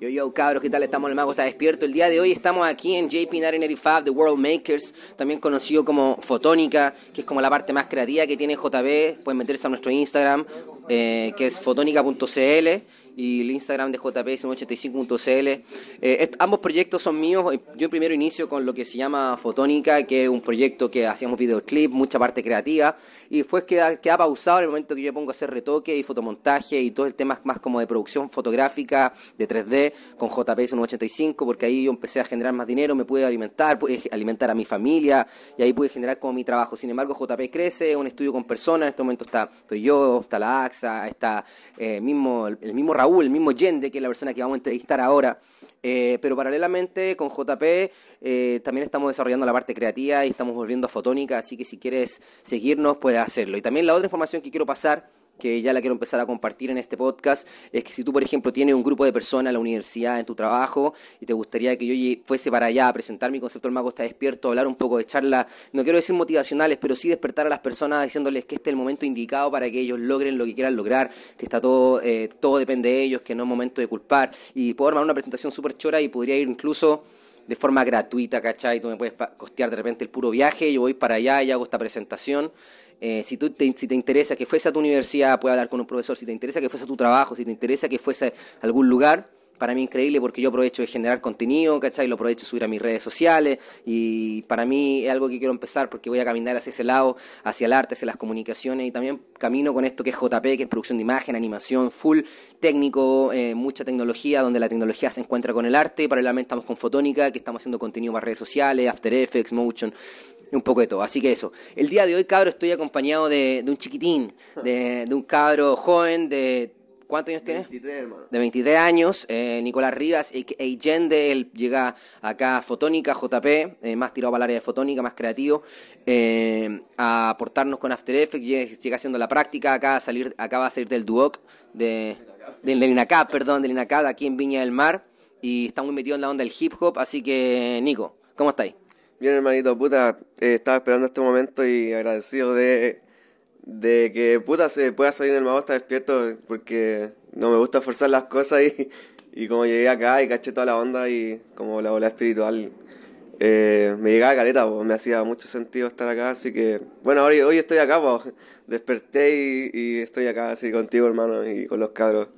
Yo, yo, cabros, ¿qué tal? Estamos, el mago está despierto. El día de hoy estamos aquí en JP 985, The World Makers, también conocido como Fotónica, que es como la parte más creativa que tiene JP. Pueden meterse a nuestro Instagram, eh, que es fotónica.cl y el Instagram de JP85.cl. Eh, ambos proyectos son míos. Yo primero inicio con lo que se llama Fotónica, que es un proyecto que hacíamos videoclip, mucha parte creativa, y después queda, queda pausado en el momento que yo pongo a hacer retoque y fotomontaje y todo el tema más como de producción fotográfica de 3D con JP85, porque ahí yo empecé a generar más dinero, me pude alimentar, pude alimentar a mi familia y ahí pude generar como mi trabajo. Sin embargo, JP crece, es un estudio con personas, en este momento está, estoy yo, está la AXA, está eh, mismo, el mismo Raúl, el mismo Yende, que es la persona que vamos a entrevistar ahora. Eh, pero paralelamente con JP eh, también estamos desarrollando la parte creativa y estamos volviendo a Fotónica, así que si quieres seguirnos puedes hacerlo. Y también la otra información que quiero pasar que ya la quiero empezar a compartir en este podcast, es que si tú, por ejemplo, tienes un grupo de personas en la universidad, en tu trabajo, y te gustaría que yo fuese para allá a presentar mi concepto del mago está despierto, hablar un poco de charla, no quiero decir motivacionales, pero sí despertar a las personas diciéndoles que este es el momento indicado para que ellos logren lo que quieran lograr, que está todo, eh, todo depende de ellos, que no es momento de culpar, y puedo armar una presentación súper chora y podría ir incluso de forma gratuita, ¿cachai? Tú me puedes costear de repente el puro viaje, yo voy para allá y hago esta presentación. Eh, si, tú te, si te interesa que fuese a tu universidad, puedes hablar con un profesor. Si te interesa que fuese a tu trabajo, si te interesa que fuese a algún lugar, para mí increíble porque yo aprovecho de generar contenido, ¿cachai? Lo aprovecho de subir a mis redes sociales y para mí es algo que quiero empezar porque voy a caminar hacia ese lado, hacia el arte, hacia las comunicaciones y también camino con esto que es JP, que es producción de imagen, animación, full técnico, eh, mucha tecnología, donde la tecnología se encuentra con el arte. Paralelamente estamos con Fotónica, que estamos haciendo contenido para redes sociales, After Effects, Motion, un poco de todo. Así que eso. El día de hoy, cabro, estoy acompañado de, un chiquitín, de, de un cabro joven de ¿Cuántos años tiene? 23, hermano. De 23 años. Eh, Nicolás Rivas, Eigende, él llega acá a Fotónica, JP, eh, más tirado para el área de Fotónica, más creativo, eh, a aportarnos con After Effects, llega, haciendo la práctica, acá, a salir, acaba de salir del Duoc, de, del, INACAP, perdón, del INACAP, aquí en Viña del Mar, y está muy metido en la onda del hip hop, así que, Nico, ¿cómo estáis? Bien, hermanito, puta, estaba esperando este momento y agradecido de de que puta se pueda salir en el mago está despierto porque no me gusta forzar las cosas y, y como llegué acá y caché toda la onda y como la ola espiritual eh, me llegaba a caleta, me hacía mucho sentido estar acá, así que bueno, hoy, hoy estoy acá, desperté y estoy acá así contigo hermano y con los cabros.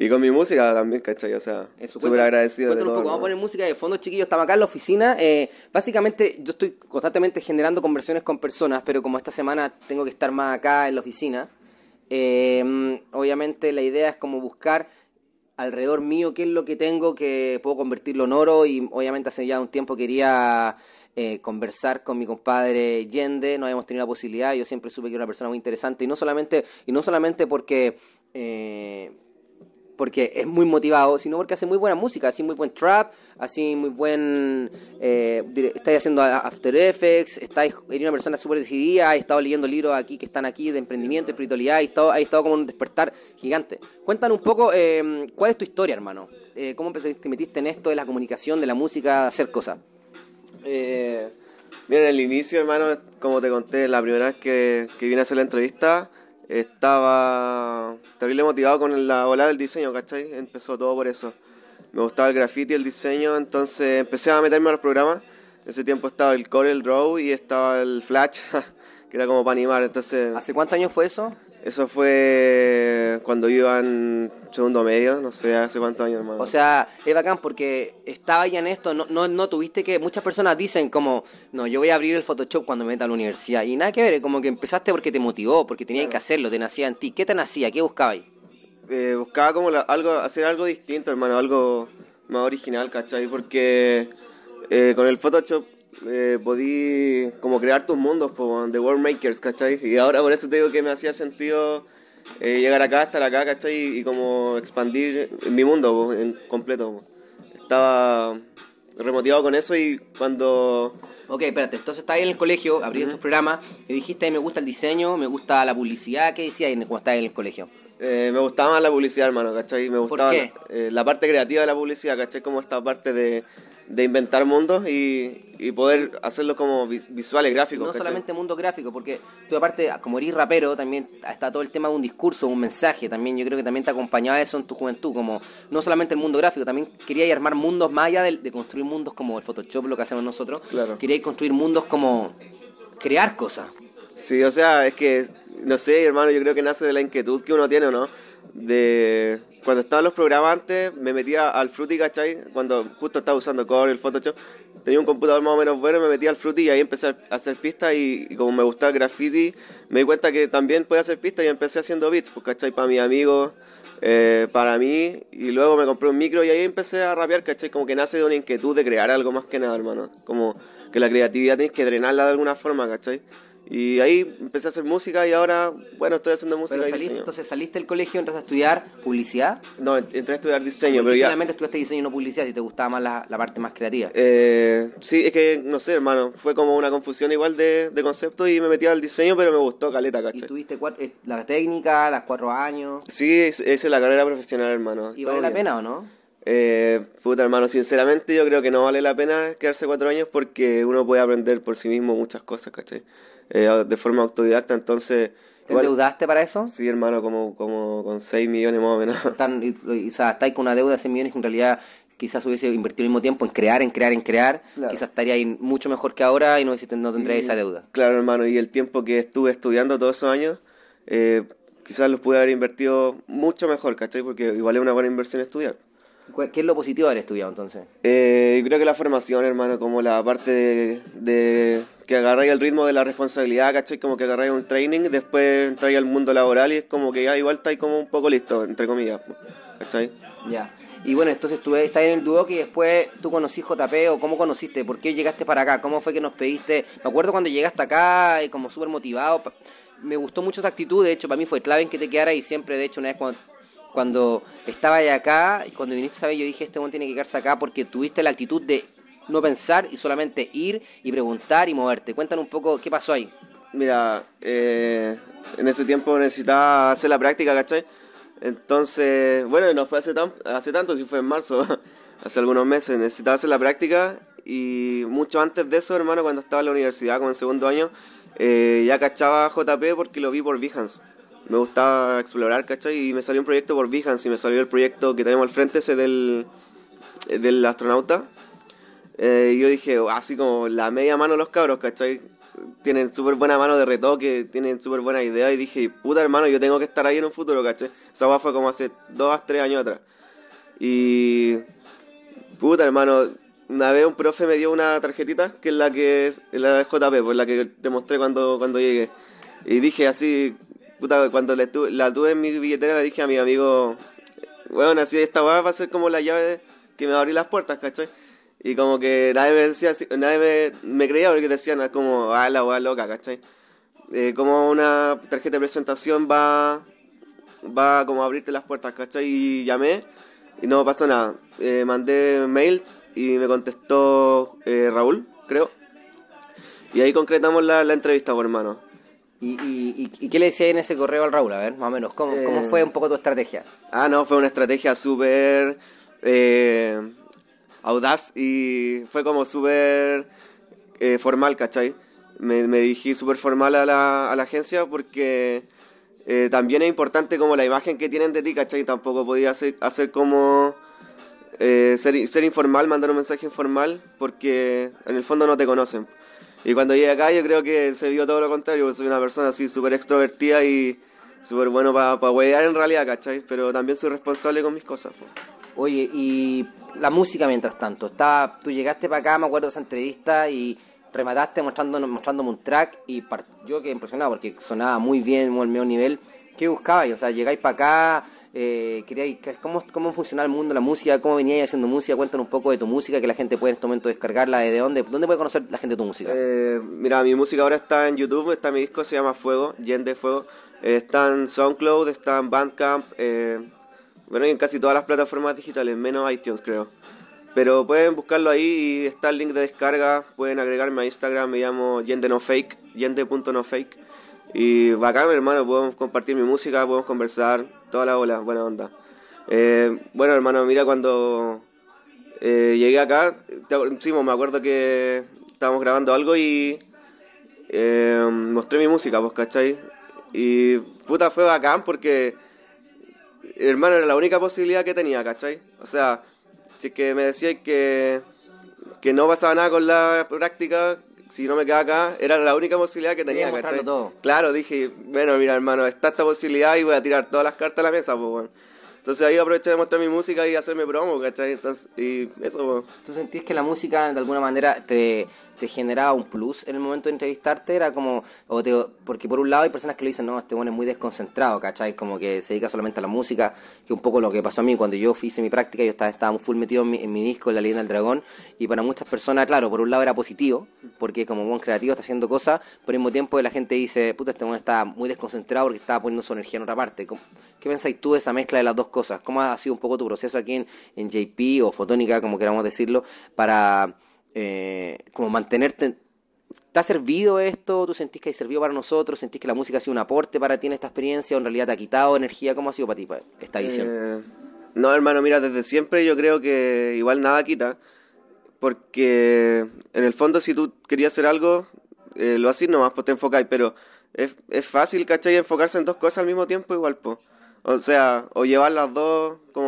Y con mi música también, ¿cachai? O sea, súper agradecido. De todo, un poco. Vamos a poner música de fondo, chiquillos. Estamos acá en la oficina. Eh, básicamente, yo estoy constantemente generando conversiones con personas, pero como esta semana tengo que estar más acá en la oficina, eh, obviamente la idea es como buscar alrededor mío qué es lo que tengo que puedo convertirlo en oro y obviamente hace ya un tiempo quería eh, conversar con mi compadre Yende, no habíamos tenido la posibilidad, yo siempre supe que era una persona muy interesante y no solamente, y no solamente porque porque es muy motivado, sino porque hace muy buena música, así muy buen trap, así muy buen... Eh, estáis haciendo After Effects, estáis, eres una persona súper decidida, he estado leyendo libros aquí que están aquí de emprendimiento, espiritualidad, y estado, estado como un despertar gigante. Cuéntanos un poco, eh, ¿cuál es tu historia, hermano? Eh, ¿Cómo te metiste en esto de la comunicación, de la música, de hacer cosas? Eh, mira, en el inicio, hermano, como te conté, la primera vez que, que vine a hacer la entrevista estaba terrible motivado con la ola del diseño, ¿cachai? Empezó todo por eso. Me gustaba el graffiti, el diseño, entonces empecé a meterme a los programas. Ese tiempo estaba el Corel Draw y estaba el Flash, que era como para animar, entonces... ¿Hace cuántos años fue eso? Eso fue cuando iba en segundo medio, no sé, hace cuántos años más. O sea, es bacán porque estaba ya en esto, no, no, no tuviste que, muchas personas dicen como, no, yo voy a abrir el Photoshop cuando me meta a la universidad. Y nada que ver, como que empezaste porque te motivó, porque tenías que hacerlo, te nacía en ti. ¿Qué te nacía? ¿Qué buscabas? Eh, buscaba como algo, hacer algo distinto, hermano, algo más original, ¿cachai? Porque eh, con el Photoshop eh, podí como crear tus mundos, de World Makers, ¿cachai? Y ahora por eso te digo que me hacía sentido eh, llegar acá, estar acá, ¿cachai? Y como expandir mi mundo en completo. Estaba remotivado con eso y cuando... Ok, espérate, entonces estabas en el colegio, abrí estos programas y dijiste, me gusta el diseño, me gusta la publicidad, ¿qué decías cuando estabas en el colegio? Eh, me gustaba más la publicidad, hermano, ¿cachai? Me gustaba La, eh, la, parte creativa de la publicidad, ¿cachai? Como esta parte de de inventar mundos y, y poder hacerlo como vis- visuales, gráficos. No ¿cachai? solamente mundo gráfico, porque tú aparte, como eres rapero, también está todo el tema de un discurso, un mensaje, también yo creo que también te acompañaba eso en tu juventud, como no solamente el mundo gráfico, también querías armar mundos más allá de, de construir mundos como el Photoshop, lo que hacemos nosotros, Claro. querías construir mundos como crear cosas. Sí, o sea, es que, no sé, hermano, yo creo que nace de la inquietud que uno tiene, ¿o no? De cuando estaba en los programas antes, me metía al Fruity, ¿cachai? Cuando justo estaba usando Core, el Photoshop, tenía un computador más o menos bueno, me metía al Fruity y ahí empecé a hacer pistas y, y como me gustaba el graffiti, me di cuenta que también podía hacer pistas y empecé haciendo beats, pues, ¿cachai? Para mis amigos, eh, para mí, y luego me compré un micro y ahí empecé a rapear, ¿cachai? Como que nace de una inquietud de crear algo más que nada, hermano. Como que la creatividad tienes que drenarla de alguna forma, ¿cachai? Y ahí empecé a hacer música y ahora, bueno, estoy haciendo música Pero y saliste, diseño. entonces saliste del colegio, entraste a estudiar publicidad. No, entré a estudiar diseño, pero ya... finalmente estudiaste diseño y no publicidad, si te gustaba más la, la parte más creativa. Eh, sí, es que, no sé, hermano, fue como una confusión igual de, de conceptos y me metí al diseño, pero me gustó caleta, y ¿cachai? tuviste cuatro, eh, la técnica, las cuatro años. Sí, es- esa es la carrera profesional, hermano. ¿Y vale la bien. pena o no? Eh, puta, hermano, sinceramente yo creo que no vale la pena quedarse cuatro años porque uno puede aprender por sí mismo muchas cosas, ¿cachai? Eh, de forma autodidacta, entonces... ¿Te igual- endeudaste para eso? Sí, hermano, como, como con 6 millones más o menos. Están, y, o sea, estáis con una deuda de 100 millones que en realidad quizás hubiese invertido el mismo tiempo en crear, en crear, en crear. Claro. Quizás estaría ahí mucho mejor que ahora y no, no tendría esa deuda. Claro, hermano, y el tiempo que estuve estudiando todos esos años, eh, quizás los pude haber invertido mucho mejor, ¿cachai? Porque igual es una buena inversión estudiar. ¿Cuál- ¿Qué es lo positivo de haber estudiado entonces? Eh, creo que la formación, hermano, como la parte de, de que agarráis el ritmo de la responsabilidad, ¿cachai? Como que agarráis un training, después entráis al mundo laboral y es como que ya igual estáis como un poco listo, entre comillas, ¿cachai? Ya. Y bueno, entonces tú estás en el Duoc y después tú conocí JP o cómo conociste, por qué llegaste para acá, cómo fue que nos pediste. Me acuerdo cuando llegaste acá y como súper motivado. Me gustó mucho esa actitud, de hecho para mí fue clave en que te quedara y siempre, de hecho, una vez cuando, cuando estaba ahí acá cuando viniste a yo dije, este hombre tiene que quedarse acá porque tuviste la actitud de no pensar y solamente ir y preguntar y moverte. Cuéntanos un poco qué pasó ahí. Mira, eh, en ese tiempo necesitaba hacer la práctica, ¿cachai? Entonces, bueno, no fue hace, tan, hace tanto, si fue en marzo, hace algunos meses, necesitaba hacer la práctica y mucho antes de eso, hermano, cuando estaba en la universidad, como en segundo año, eh, ya cachaba JP porque lo vi por Behance. Me gustaba explorar, ¿cachai? Y me salió un proyecto por Behance y me salió el proyecto que tenemos al frente, ese del, del astronauta. Eh, yo dije, "Oh, así como la media mano los cabros, ¿cachai? Tienen súper buena mano de retoque, tienen súper buena idea y dije, puta hermano, yo tengo que estar ahí en un futuro, ¿cachai? Esa weá fue como hace dos, tres años atrás. Y, puta hermano, una vez un profe me dio una tarjetita, que es la que es la de JP, pues la que te mostré cuando, cuando llegué. Y dije así, puta, cuando la tuve, en mi billetera, le dije a mi amigo, bueno, así esta weá va a ser como la llave que me va a abrir las puertas, ¿cachai? Y como que nadie me decía, nadie me, me creía porque decían ah, como, ah, la weá loca, ¿cachai? Eh, como una tarjeta de presentación va, va como a abrirte las puertas, ¿cachai? Y llamé y no pasó nada. Eh, mandé mails y me contestó eh, Raúl, creo. Y ahí concretamos la, la entrevista, hermano. ¿Y, y, y- qué le decía en ese correo al Raúl? A ver, más o menos, ¿cómo, cómo fue un poco tu estrategia? Ah, no, fue una estrategia súper eh, audaz y fue como súper eh, formal, ¿cachai? Me, me dirigí súper formal a la, a la agencia porque eh, también es importante como la imagen que tienen de ti, ¿cachai? Tampoco podía hacer, hacer como eh, ser, ser informal, mandar un mensaje informal porque en el fondo no te conocen. Y cuando llegué acá yo creo que se vio todo lo contrario, soy una persona así súper extrovertida y súper bueno para pa huevear en realidad, ¿cachai? Pero también soy responsable con mis cosas. po. Oye, y la música mientras tanto. Estaba, tú llegaste para acá, me acuerdo de esa entrevista y remataste mostrándonos, mostrándome un track y yo quedé impresionado porque sonaba muy bien, muy al mejor nivel. ¿Qué buscabais? O sea, llegáis para acá, eh, queríais, ¿cómo, ¿cómo funcionaba el mundo la música? ¿Cómo veníais haciendo música? Cuéntanos un poco de tu música, que la gente puede en este momento descargarla. ¿De dónde? ¿Dónde puede conocer la gente tu música? Eh, mira, mi música ahora está en YouTube, está mi disco, se llama Fuego, Yen de Fuego. Eh, está en SoundCloud, está en Bandcamp, eh, bueno, y en casi todas las plataformas digitales, menos iTunes creo. Pero pueden buscarlo ahí y está el link de descarga, pueden agregarme a Instagram, me llamo Yende No Fake, yende.nofake. Y bacán, hermano, podemos compartir mi música, podemos conversar, toda la ola, buena onda. Eh, bueno, hermano, mira, cuando eh, llegué acá, sí, me acuerdo que estábamos grabando algo y eh, mostré mi música, pues, ¿cachai? Y puta, fue bacán porque, hermano, era la única posibilidad que tenía, ¿cachai? O sea, si es que me decían que, que no pasaba nada con la práctica, si no me quedaba acá, era la única posibilidad que tenía, ¿cachai? todo. Claro, dije, bueno, mira, hermano, está esta posibilidad y voy a tirar todas las cartas a la mesa, pues, bueno. Entonces ahí aproveché de mostrar mi música y hacerme promo, ¿cachai? Entonces, y eso, pues. ¿Tú sentís que la música de alguna manera te, te generaba un plus en el momento de entrevistarte? Era como, o te- porque por un lado hay personas que le dicen, no, este bueno es muy desconcentrado, ¿cachai? Como que se dedica solamente a la música, que un poco lo que pasó a mí cuando yo hice mi práctica, yo estaba, estaba full metido en mi, en mi disco, en La Leyenda del Dragón, y para muchas personas, claro, por un lado era positivo, porque como buen creativo está haciendo cosas, pero al mismo tiempo la gente dice, puta, este bueno está muy desconcentrado porque estaba poniendo su energía en otra parte. ¿Cómo- ¿Qué pensáis tú de esa mezcla de las dos cosas? ¿Cómo ha sido un poco tu proceso aquí en, en JP o Fotónica, como queramos decirlo, para eh, como mantenerte? ¿Te ha servido esto? ¿Tú sentís que ha servido para nosotros? ¿Sentís que la música ha sido un aporte para ti en esta experiencia o en realidad te ha quitado energía? ¿Cómo ha sido para ti pa- esta edición? Eh, no, hermano, mira, desde siempre yo creo que igual nada quita. Porque en el fondo, si tú querías hacer algo, eh, lo haces nomás, pues te enfocáis. Pero es, es fácil, ¿cachai? Enfocarse en dos cosas al mismo tiempo, igual, pues. O sea, o llevar las dos como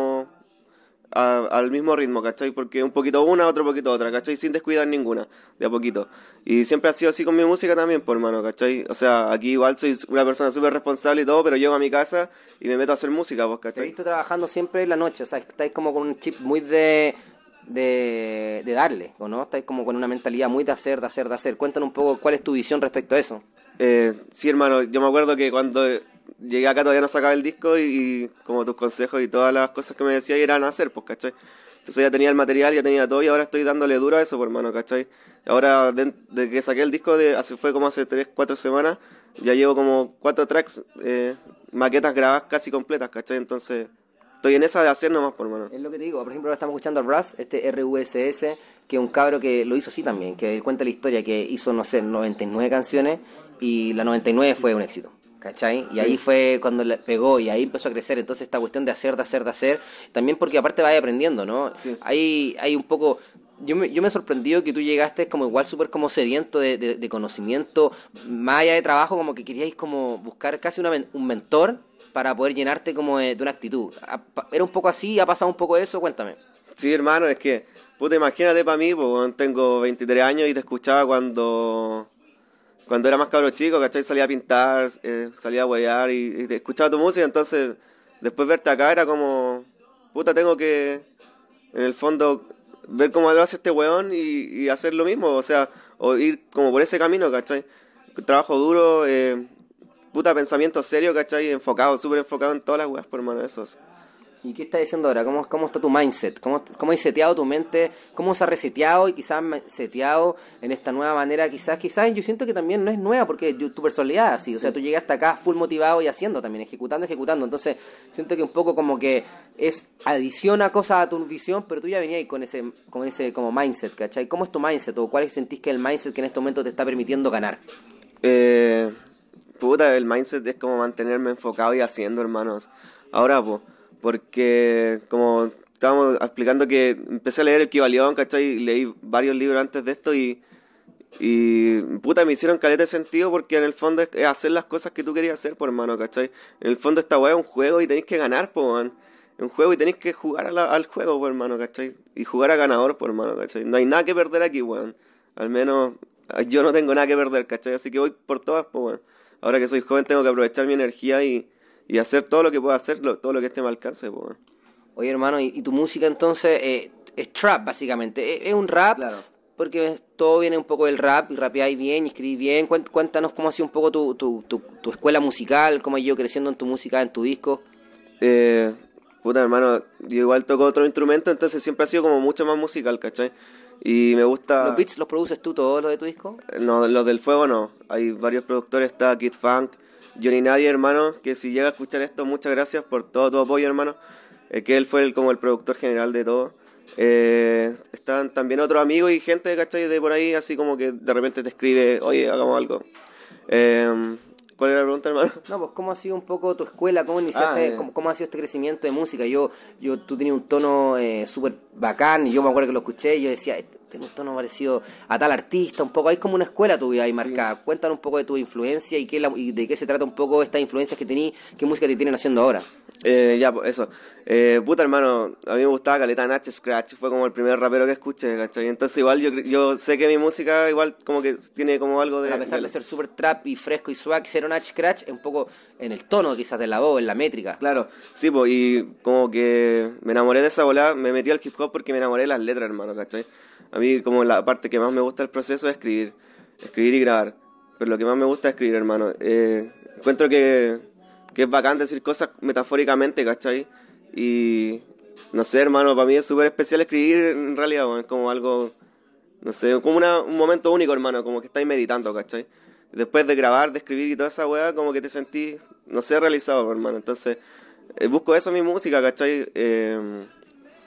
a- al mismo ritmo, ¿cachai? Porque un poquito una, otro poquito otra, ¿cachai? Sin descuidar ninguna, de a poquito. Y siempre ha sido así con mi música también, por hermano, ¿cachai? O sea, aquí igual soy una persona súper responsable y todo, pero llego a mi casa y me meto a hacer música, pues, Te he ¿cachai? visto trabajando siempre en la noche, o sea, estáis como con un chip muy de, de, de darle, ¿o no? Estáis como con una mentalidad muy de hacer, de hacer, de hacer. Cuéntanos un poco cuál es tu visión respecto a eso. Eh, sí, hermano, yo me acuerdo que cuando llegué acá todavía no sacaba el disco y, y como tus consejos y todas las cosas que me decías eran hacer, pues, ¿cachai? Entonces ya tenía el material, ya tenía todo y ahora estoy dándole duro a eso, pues, hermano, ¿cachai? Ahora, de, de que saqué el disco, de, hace, fue como hace 3, 4 semanas, ya llevo como 4 tracks, eh, maquetas grabadas casi completas, ¿cachai? Entonces, estoy en esa de hacer nomás, por hermano. Es lo que te digo, por ejemplo, ahora estamos escuchando a Russ, este RUSS, que es un cabro que lo hizo así también, que cuenta la historia, que hizo, no sé, 99 canciones y la 99 fue un éxito. ¿Cachai? Y ahí fue cuando le pegó y ahí empezó a crecer. Entonces, esta cuestión de hacer, de hacer, de hacer, también porque aparte vaya aprendiendo, ¿no? Sí. Hay, hay un poco. Yo me, yo me he sorprendido que tú llegaste como igual súper como sediento de, de- de conocimiento, más allá de trabajo, como que queríais como buscar casi una un mentor para poder llenarte como de, de una actitud. ¿Era un poco así? ¿Ha pasado un poco eso? Cuéntame. Sí, hermano, es que, puta, imagínate para mí, pues, weón, tengo 23 años y te escuchaba cuando cuando era más cabro chico, ¿cachai? Salía a pintar, eh, salía a huear y, escuchaba tu música, entonces después verte acá era como, puta, tengo que, en el fondo, ver cómo lo hace este weón y, hacer lo mismo, o sea, o ir como por ese camino, ¿cachai? Trabajo duro, eh, puta, pensamiento serio, ¿cachai? Enfocado, súper enfocado en todas las weas, por hermano, esos. ¿Y qué estás diciendo ahora? ¿Cómo, cómo está tu mindset? ¿Cómo, ¿Cómo has seteado tu mente? ¿Cómo se ha reseteado y quizás seteado en esta nueva manera? Quizás, quizás yo siento que también no es nueva porque yo- tu personalidad así. O sea, tú llegaste acá full motivado y haciendo también, ejecutando, ejecutando. Entonces, siento que un poco como que es adiciona cosas a tu visión, pero tú ya venías ahí con ese, con ese como mindset, ¿cachai? ¿Cómo es tu mindset? ¿O cuál sentís que es el mindset que en este momento te está permitiendo ganar? Eh, puta, el mindset es como mantenerme enfocado y haciendo, hermanos. Ahora, pues, porque como estábamos explicando que empecé a leer el Kibalión, ¿cachai? Y leí varios libros antes de esto y, y puta, me hicieron caleta de sentido porque en el fondo es, hacer las cosas que tú querías hacer, por hermano, ¿cachai? En el fondo esta weá es un juego y tenéis que ganar, por man. Es un juego y tenéis que jugar a la- al juego, por hermano, ¿cachai? Y jugar a ganador, por hermano, ¿cachai? No hay nada que perder aquí, weón. Al menos yo no tengo nada que perder, ¿cachai? Así que voy por todas, pues, weón. Ahora que soy joven tengo que aprovechar mi energía y, y hacer todo lo que pueda hacer, lo- todo lo que esté mi alcance, pues. Oye, hermano, ¿y, y tu música entonces eh, es trap, básicamente? ¿Es, es un rap? Claro. Porque todo viene un poco del rap, y rapeáis bien, y escribís bien. Cuént- Cuéntanos cómo ha sido un poco tu, tu, tu, tu escuela musical, cómo has ido creciendo en tu música, en tu disco. Eh, puta hermano, yo igual toco otro instrumento, entonces siempre ha sido como mucho más musical, ¿cachai? Y me gusta... ¿Los beats los produces tú todos los de tu disco? No, los del fuego no. Hay varios productores, está Kid Funk, Johnny Nadie, hermano, que si llega a escuchar esto, muchas gracias por todo tu apoyo, hermano. Eh, que él fue el, como el productor general de todo. Eh, están también otros amigos y gente, ¿cachai? De por ahí, así como que de repente te escribe, oye, hagamos algo. Eh, ¿Cuál era la pregunta, hermano? No, pues cómo ha sido un poco tu escuela, cómo iniciaste, Ah, cómo, cómo ha sido este crecimiento de música. Yo, yo, tú tenías un tono eh, súper bacán y yo me acuerdo que lo escuché y yo decía, este tiene un tono parecido a tal artista, un poco, hay como una escuela tu vida ahí marcada. Cuéntanos un poco de tu influencia y, qué la- y de qué se trata un poco estas influencias que tenías, qué música te tienen haciendo ahora. Eh, ya, pues eso. Eh, puta, hermano, a mí me gustaba Caleta Nach Scratch, fue como el primer rapero que escuché, ¿cachai? Entonces, igual yo, yo sé que mi música, igual, como que tiene como algo de. a pesar de- de ser súper trap y fresco y swag, ser un scratch es un poco en el tono quizás de la voz, en la métrica. Claro, sí, pues, y como que me enamoré de esa volada, me metí al hip hop porque me enamoré de las letras, hermano, ¿cachai? A mí, como la parte que más me gusta del proceso es escribir, escribir y grabar. Pero lo que más me gusta es escribir, hermano. Eh, encuentro que, que es bacán decir cosas metafóricamente, ¿cachai? Y no sé, hermano, para mí es súper especial escribir en realidad, weón, es como algo, no sé, como una- un momento único, hermano, como que estáis meditando, ¿cachai? Después de grabar, de escribir y toda esa weá, como que te sentís, no sé, realizado, hermano. Entonces, eh, busco eso en mi música, ¿cachai? Eh,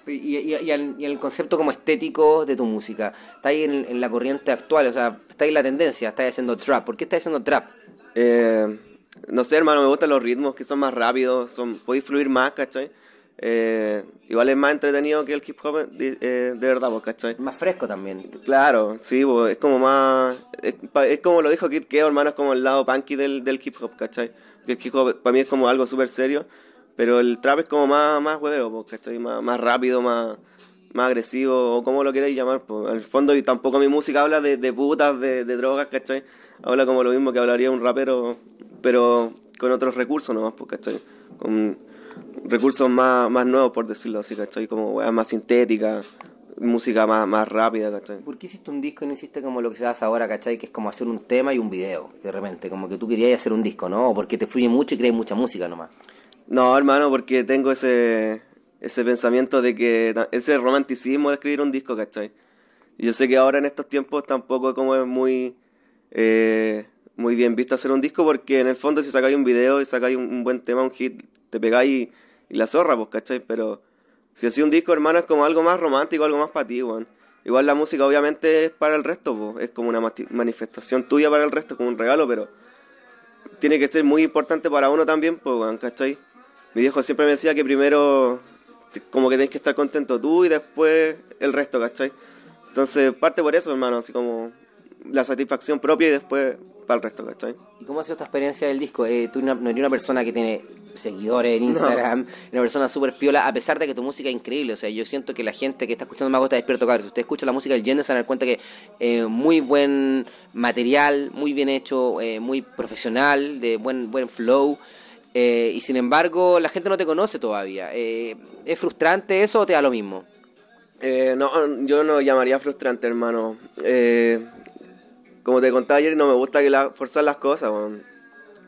Y, y, y, al- y el concepto como estético de tu música, está ahí en, en la corriente actual, o sea, está ahí en la tendencia, estás haciendo trap. ¿Por qué estás haciendo trap? eh, no sé, hermano, me gustan los ritmos que son más rápidos, son, podéis fluir más, ¿cachai? Eh, igual es más entretenido que el hip hop de, eh, de verdad, ¿cachai? Más fresco también. Claro, sí, es como más. Es, es como lo dijo Kid Keo, hermano, es como el lado punky del, del hip hop, ¿cachai? Porque el hip hop para mí es como algo súper serio, pero el trap es como más, más hueveo, ¿cachai? Más, más rápido, más, más agresivo, o como lo queráis llamar, pues. Al fondo, y tampoco mi música habla de, de putas, de, de drogas, ¿cachai? Habla como lo mismo que hablaría un rapero, pero con otros recursos nomás, pues, ¿cachai? Con recursos más, más nuevos, por decirlo así, ¿cachai? Como weas más sintéticas, música más, más rápida, ¿cachai? ¿Por qué hiciste un disco y no hiciste como lo que se hace ahora, cachai? Que es como hacer un tema y un video, de repente, como que tú querías hacer un disco, ¿no? O porque te fluye mucho y crees mucha música nomás. No, hermano, porque tengo ese, ese pensamiento de que ese romanticismo de escribir un disco, ¿cachai? Yo sé que ahora en estos tiempos tampoco como es muy, eh, muy bien visto hacer un disco porque en el fondo si sacáis un video y sacáis un, un buen tema, un hit, te pegáis y, la zorra, pues, ¿cachai? Pero si hacía un disco, hermano, es como algo más romántico, algo más para ti, weón. Igual la música obviamente es para el resto, pues, es como una manifestación tuya para el resto, como un regalo, pero tiene que ser muy importante para uno también, pues, ¿cachai? Mi viejo siempre me decía que primero como que tenés que estar contento tú y después el resto, ¿cachai? Entonces parte por eso, hermano, así como la satisfacción propia y después para el resto, ¿cachai? ¿Y cómo ha sido esta experiencia del disco? Eh, tú no no eres una persona que tiene seguidores en Instagram, una persona súper piola, a pesar de que tu música es increíble. O sea, yo siento que la gente que está escuchando Mago está despierto, cabrón. Si usted escucha la música del Yendo, se dar cuenta que eh, muy buen material, muy bien hecho, eh, muy profesional, de buen, buen flow. Eh, y sin embargo, la gente no te conoce todavía. Eh, ¿Es frustrante eso o te da lo mismo? Eh, no, yo no llamaría frustrante, hermano. Como te contaba ayer, no me gusta forzar las cosas.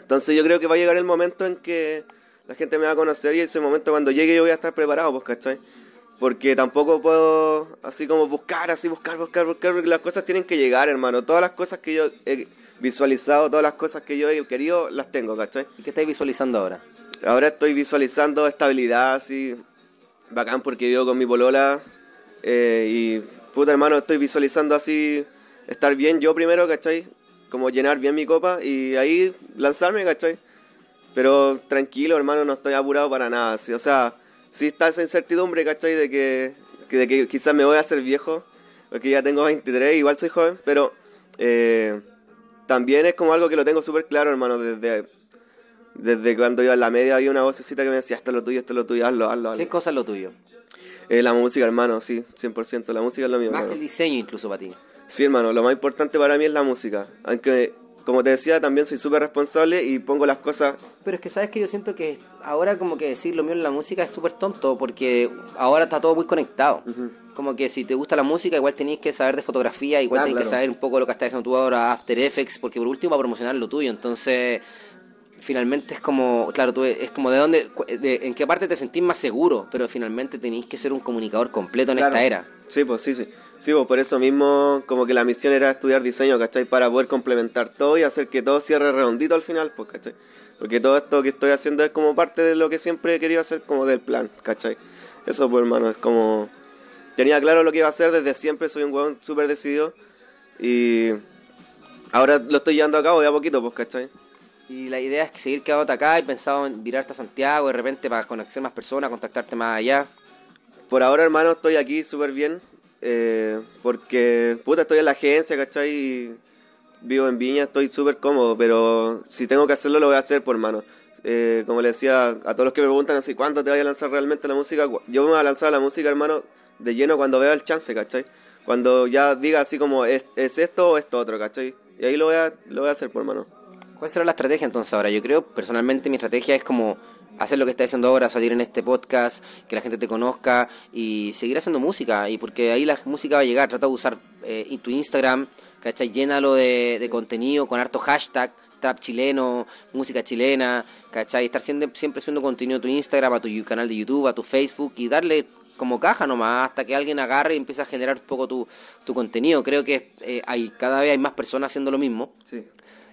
Entonces yo creo que va a llegar el momento en que la gente me va a conocer y ese momento cuando llegue yo voy a estar preparado, pues, ¿cachai? Porque tampoco puedo así como buscar, así buscar, buscar, buscar, porque las cosas tienen que llegar, hermano. Todas las cosas que yo visualizado, todas las cosas que yo he querido, las tengo, ¿cachai? ¿Y qué estáis visualizando ahora? Ahora estoy visualizando estabilidad así, bacán porque vivo con mi polola eh, y puta hermano, estoy visualizando así estar bien yo primero, ¿cachai? Como llenar bien mi copa y ahí lanzarme, ¿cachai? Pero tranquilo hermano, no estoy apurado para nada, así, o sea, sí está esa incertidumbre, ¿cachai? De que, de que quizás me voy a hacer viejo, porque ya tengo 23, igual soy joven, pero eh, también es como algo que lo tengo súper claro, hermano, desde, desde cuando iba en la media había una vocecita que me decía, esto es lo tuyo, esto es lo tuyo, hazlo, hazlo, hazlo. ¿Qué cosa es lo tuyo? Eh, la música, hermano, sí, 100%, la música es lo mío, Más que hermano. el diseño incluso para ti. Sí, hermano, lo más importante para mí es la música. Aunque, como te decía, también soy súper responsable y pongo las cosas... Pero es que sabes que yo siento que ahora como que decir lo mío en la música es súper tonto porque ahora está todo muy conectado. Como que si te gusta la música igual tenéis que saber de fotografía, igual Ah, tenés que saber un poco lo que estás haciendo tú ahora, After Effects, porque por último va a promocionar lo tuyo. Entonces, finalmente es como, claro, tú es como de dónde, de- en qué parte te sentís más seguro, pero finalmente tenéis que ser un comunicador completo en Claro. esta era. Sí, pues sí, sí. Sí, pues por eso mismo como que la misión era estudiar diseño, ¿cachai? Para poder complementar todo y hacer que todo cierre redondito al final, pues, ¿cachai? Porque todo esto que estoy haciendo es como parte de lo que siempre he querido hacer, como del plan, ¿cachai? Eso, pues, hermano, es como... Tenía claro lo que iba a hacer desde siempre, soy un huevón súper decidido y ahora lo estoy llevando a cabo de a poquito, pues, ¿cachai? Y la idea es que seguir quedándote acá y pensado en virarte a Santiago de repente para conocer más personas, contactarte más allá. Por ahora, hermano, estoy aquí súper bien. eh, porque, puta, estoy en la agencia, ¿cachai? Vivo en Viña, estoy súper cómodo. Pero si tengo que hacerlo, lo voy a hacer, por hermano. Eh, como le decía a todos los que me preguntan así, ¿cuándo te vaya a lanzar realmente la música? Yo me voy a lanzar a la música, hermano, de lleno cuando vea el chance, ¿cachai? Cuando ya diga así como, es, es esto o esto otro, ¿cachai? Y ahí lo voy a, lo voy a hacer, por hermano. ¿Cuál será la estrategia entonces ahora? Yo creo, personalmente, mi estrategia es como hacer lo que estás haciendo ahora, salir en este podcast, que la gente te conozca y seguir haciendo música. Y porque ahí la música va a llegar. Trata de usar eh, tu Instagram, ¿cachai? Llénalo de, de contenido con harto hashtag, trap chileno, música chilena, ¿cachai? Estar siempre, siempre subiendo contenido a tu Instagram, a tu canal de YouTube, a tu Facebook y darle como caja nomás hasta que alguien agarre y empiece a generar un poco tu, tu contenido. Creo que eh, hay cada vez hay más personas haciendo lo mismo. Sí.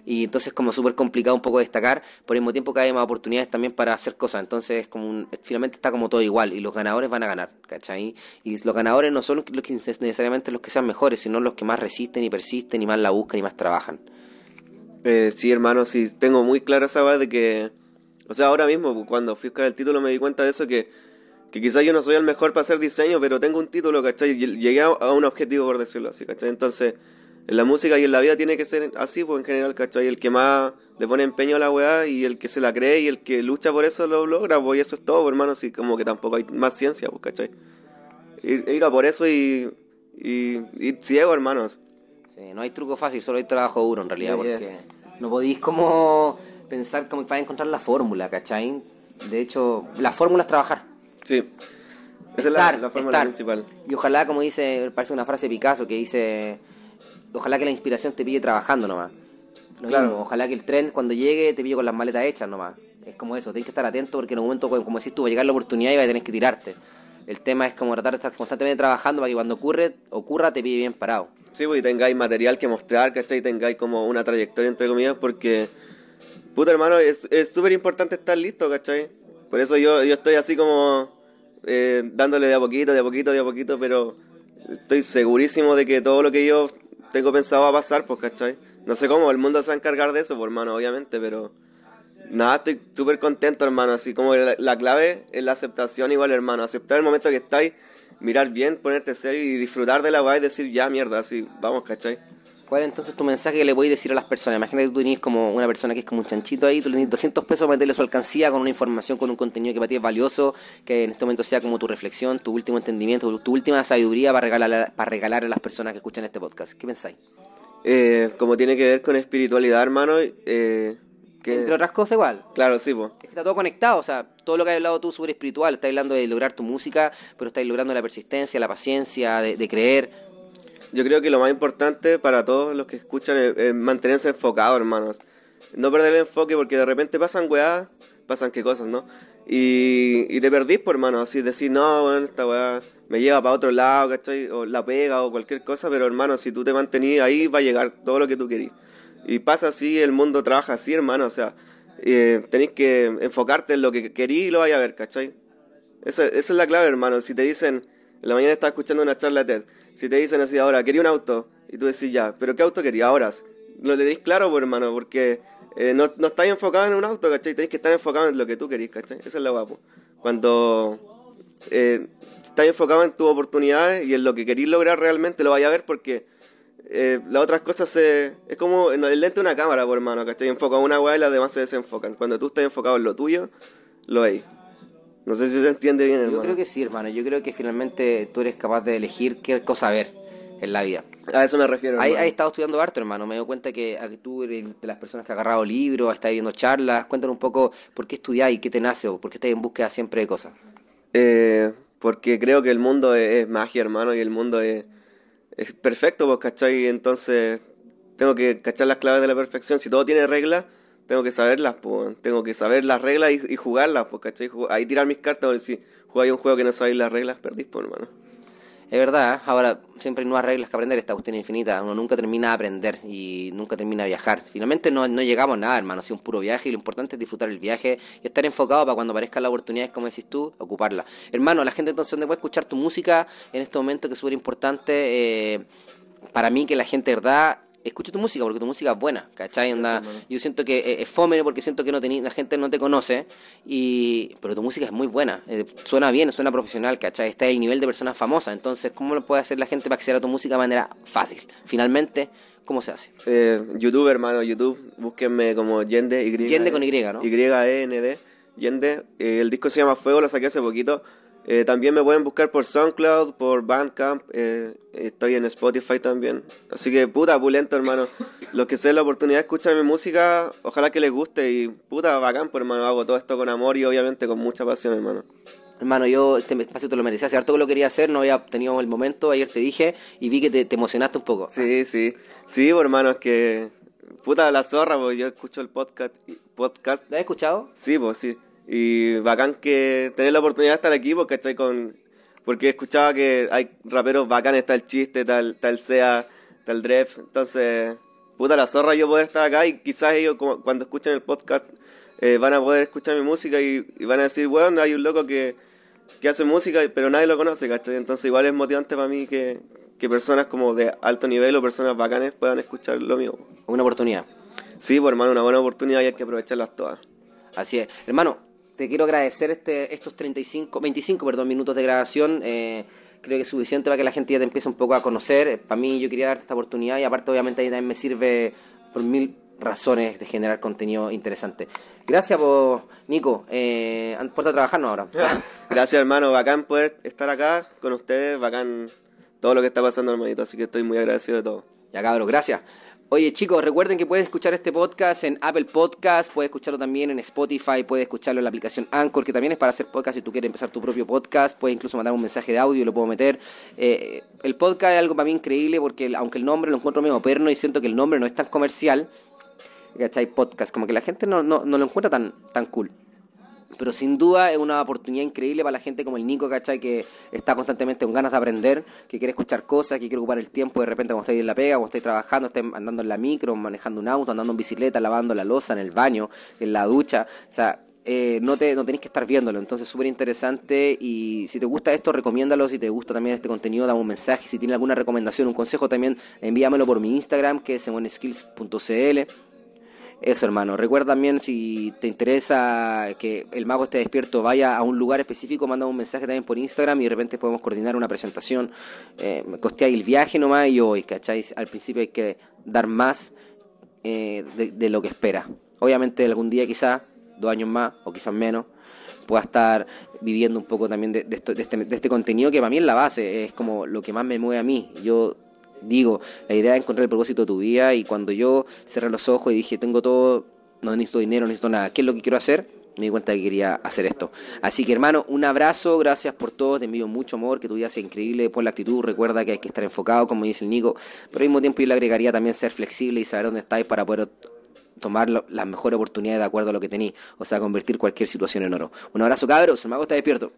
Y entonces es como súper complicado un poco destacar, por el mismo tiempo que hay más oportunidades también para hacer cosas. Entonces es como un- finalmente está como todo igual y los ganadores van a ganar, ¿cachai? Y los ganadores no son los que necesariamente los que sean mejores, sino los que más resisten y persisten y más la buscan y más trabajan. Eh, sí, hermano, sí, tengo muy claro esa base de que, o sea, ahora mismo, cuando fui a buscar el título me di cuenta de eso, que, que quizás yo no soy el mejor para hacer diseño, pero tengo un título, ¿cachai? Llegué a un objetivo, por decirlo así, ¿cachai? Entonces, en la música y en la vida tiene que ser así, pues en general, ¿cachai? El que más le pone empeño a la weá y el que se la cree y el que lucha por eso lo logra, pues y eso es todo, pues, hermano, así como que tampoco hay más ciencia, pues, ¿cachai? Ir, ir a por eso y, y ir ciego, hermanos. Sí, no hay truco fácil, solo hay trabajo duro en realidad, Yeah, porque no podéis como pensar como que vais a encontrar la fórmula, ¿cachai? De hecho, la fórmula es trabajar. Sí. Esa es la, la fórmula estar. principal. Y ojalá, como dice, parece una frase de Picasso que dice, ojalá que la inspiración te pille trabajando nomás. Lo Claro. mismo, ojalá que el tren cuando llegue te pille con las maletas hechas nomás. Es como eso, tienes que estar atento porque en un momento, como decís tú, va a llegar la oportunidad y vas a tener que tirarte. El tema es como tratar de estar constantemente trabajando para que cuando ocurre, ocurra te pille bien parado. Sí, pues y tengáis material que mostrar, ¿cachai? Tengáis como una trayectoria, entre comillas, porque, puta hermano, es es súper importante estar listo, ¿cachai? Por eso yo, yo estoy así como eh, dándole de a poquito, de a poquito, de a poquito, pero estoy segurísimo de que todo lo que yo tengo pensado a pasar, pues, ¿cachai? No sé cómo, el mundo se va a encargar de eso, pues, hermano, obviamente, pero... Nada, estoy súper contento, hermano. Así como la, la clave es la aceptación, igual, hermano. Aceptar el momento que estáis, mirar bien, ponerte serio y disfrutar de la weá y decir ya mierda, así, vamos, ¿cachai? ¿Cuál es entonces tu mensaje que le voy a decir a las personas? Imagínate que tú tenés como una persona que es como un chanchito ahí, tú le tienes 200 pesos para meterle su alcancía con una información, con un contenido que para ti es valioso, que en este momento sea como tu reflexión, tu último entendimiento, tu última sabiduría para regalar, para regalar a las personas que escuchan este podcast. ¿Qué pensáis? Eh, como tiene que ver con espiritualidad, hermano, eh, que... Entre otras cosas igual. Claro, sí, pues. Está todo conectado, o sea, todo lo que has hablado tú sobre espiritual, estás hablando de lograr tu música, pero estás logrando la persistencia, la paciencia, de, de creer. Yo creo que lo más importante para todos los que escuchan es, es mantenerse enfocados, hermanos. No perder el enfoque porque de repente pasan weá, pasan qué cosas, ¿no? Y, y te perdís, por hermano. Así decir, no, bueno, esta weá me lleva para otro lado, ¿cachai? O la pega o cualquier cosa, pero hermano, si tú te mantenís ahí, va a llegar todo lo que tú querís. Y pasa así, el mundo trabaja así, hermano. O sea, eh, tenéis que enfocarte en lo que querís y lo vais a ver, ¿cachai? Esa, es la clave, hermano. Si te dicen, en la mañana estaba escuchando una charla TED, si te dicen así ahora, quería un auto, y tú decís ya, pero ¿qué auto quería ahora? Lo tenéis claro, pues, hermano, porque eh, no, no estáis enfocado en un auto, ¿cachai? Tenéis que estar enfocado en lo que tú querís, ¿cachai? Esa es la guapo. Cuando eh, estás enfocado en tus oportunidades y en lo que querís lograr realmente, lo vais a ver porque eh, las otras cosas se... Es como en el lente de una cámara, por hermano, ¿cachai? Enfoca una weá y las demás se desenfocan. Cuando tú estás enfocado en lo tuyo, lo veis. No sé si se entiende bien, hermano. Yo creo que sí, hermano, yo creo que finalmente tú eres capaz de elegir qué cosa ver en la vida. A eso me refiero, Ahí he estado estudiando harto, hermano. Me doy cuenta que tú eres de las personas que ha agarrado libros, estás viendo charlas. Cuéntanos un poco por qué estudiáis, qué te nace o por qué estás en búsqueda siempre de cosas. Eh, porque creo que el mundo es, es magia, hermano, y el mundo es, es perfecto, pues, ¿cachai? Entonces, tengo que cachar las claves de la perfección. Si todo tiene reglas, tengo que saberlas, pues. Tengo que saber las reglas y, jugarlas, pues, ¿cachai? Ahí tirar mis cartas, porque si jugáis un juego que no sabéis las reglas, perdís, pues, hermano. Es verdad, ahora siempre hay nuevas reglas que aprender, esta cuestión es infinita. Uno nunca termina de aprender y nunca termina de viajar. Finalmente no, no llegamos a nada, hermano. Ha sido un puro viaje y lo importante es disfrutar el viaje y estar enfocado para cuando aparezcan las oportunidades, como decís tú, ocuparla. Hermano, la gente entonces donde puede escuchar tu música en este momento que es súper importante. eh, para mí que la gente, verdad, escucha tu música porque tu música es buena, ¿cachai? Onda, yo siento que eh, es fome porque siento que no tení, la gente no te conoce, y, pero tu música es muy buena, eh, suena bien, suena profesional, ¿cachai? Está el nivel de personas famosas, entonces, ¿cómo lo puede hacer la gente para acceder a tu música de manera fácil? Finalmente, ¿cómo se hace? Eh, YouTube, hermano, YouTube, búsquenme como Yende, Y. Yende con Y, ¿no? Y-E-N-D, Yende. Eh, el disco se llama Fuego, lo saqué hace poquito. Eh, también me pueden buscar por SoundCloud, por Bandcamp, eh, estoy en Spotify también. Así que puta, pulento hermano. Los que se den la oportunidad de escuchar mi música, ojalá que les guste y puta, bacán, pues hermano, hago todo esto con amor y obviamente con mucha pasión hermano. Hermano, yo este espacio te lo merecía. Hace harto que lo quería hacer, no había tenido el momento. Ayer te dije y vi que te, te emocionaste un poco. Sí, sí. Sí, pues, hermano, es que. Puta la zorra, porque yo escucho el podcast. podcast. ¿Lo has escuchado? Sí, pues sí. Y bacán que tener la oportunidad de estar aquí, porque estoy con. Porque escuchaba que hay raperos bacanes, el chiste, tal, tal sea, tal Dref. Entonces, puta la zorra yo poder estar acá y quizás ellos cuando escuchen el podcast eh, van a poder escuchar mi música y, y van a decir, bueno, hay un loco que, que hace música, pero nadie lo conoce, ¿cachai? Entonces igual es motivante para mí que, que personas como de alto nivel o personas bacanes puedan escuchar lo mío. Una oportunidad. Sí, pues hermano, una buena oportunidad y hay que aprovecharlas todas. Así es. Hermano, te quiero agradecer este, estos 35, 25 perdón, minutos de grabación. eh, creo que es suficiente para que la gente ya te empiece un poco a conocer. Para mí yo quería darte esta oportunidad y aparte obviamente ahí también me sirve por mil razones de generar contenido interesante. Gracias por Nico. Eh, a trabajarnos ahora. Gracias hermano, bacán poder estar acá con ustedes, bacán todo lo que está pasando hermanito, así que estoy muy agradecido de todo. Ya cabros, gracias. Oye chicos, recuerden que pueden escuchar este podcast en Apple Podcast, puedes escucharlo también en Spotify, puedes escucharlo en la aplicación Anchor, que también es para hacer podcast si tú quieres empezar tu propio podcast, puedes incluso mandar un mensaje de audio y lo puedo meter. Eh, el podcast es algo para mí increíble porque aunque el nombre lo encuentro medio perno y siento que el nombre no es tan comercial, ¿cachai? Podcast, como que la gente no, no, no lo encuentra tan, tan cool. Pero sin duda es una oportunidad increíble para la gente como el Nico, ¿cachai? Que está constantemente con ganas de aprender, que quiere escuchar cosas, que quiere ocupar el tiempo de repente cuando estáis en la pega, cuando estáis trabajando, estáis andando en la micro, manejando un auto, andando en bicicleta, lavando la losa, en el baño, en la ducha. O sea, eh, no, te, no tenéis que estar viéndolo. Entonces, súper interesante. Y si te gusta esto, recomiéndalo. Si te gusta también este contenido, dame un mensaje. Si tienes alguna recomendación, un consejo, también envíamelo por mi Instagram, que es semonskills.cl. Eso, hermano. Recuerda también si te interesa que el mago esté despierto, vaya a un lugar específico, manda un mensaje también por Instagram y de repente podemos coordinar una presentación. Eh, costea el viaje nomás y hoy, ¿cachai? Al principio hay que dar más eh, de, lo que espera. Obviamente algún día quizás, dos años más o quizás menos, pueda estar viviendo un poco también de, de esto- de este, este contenido que para mí es la base, es como lo que más me mueve a mí. Yo digo, la idea es encontrar el propósito de tu vida y cuando yo cerré los ojos y dije, tengo todo, no necesito dinero, no necesito nada, ¿qué es lo que quiero hacer? Me di cuenta que quería hacer esto. Así que hermano, un abrazo, gracias por todo, te envío mucho amor, que tu vida sea increíble, por la actitud, recuerda que hay que estar enfocado, como dice el Nico, pero al mismo tiempo yo le agregaría también ser flexible y saber dónde estáis para poder tomar las mejores oportunidades de acuerdo a lo que tenéis, o sea, convertir cualquier situación en oro. Un abrazo cabros, el mago está despierto.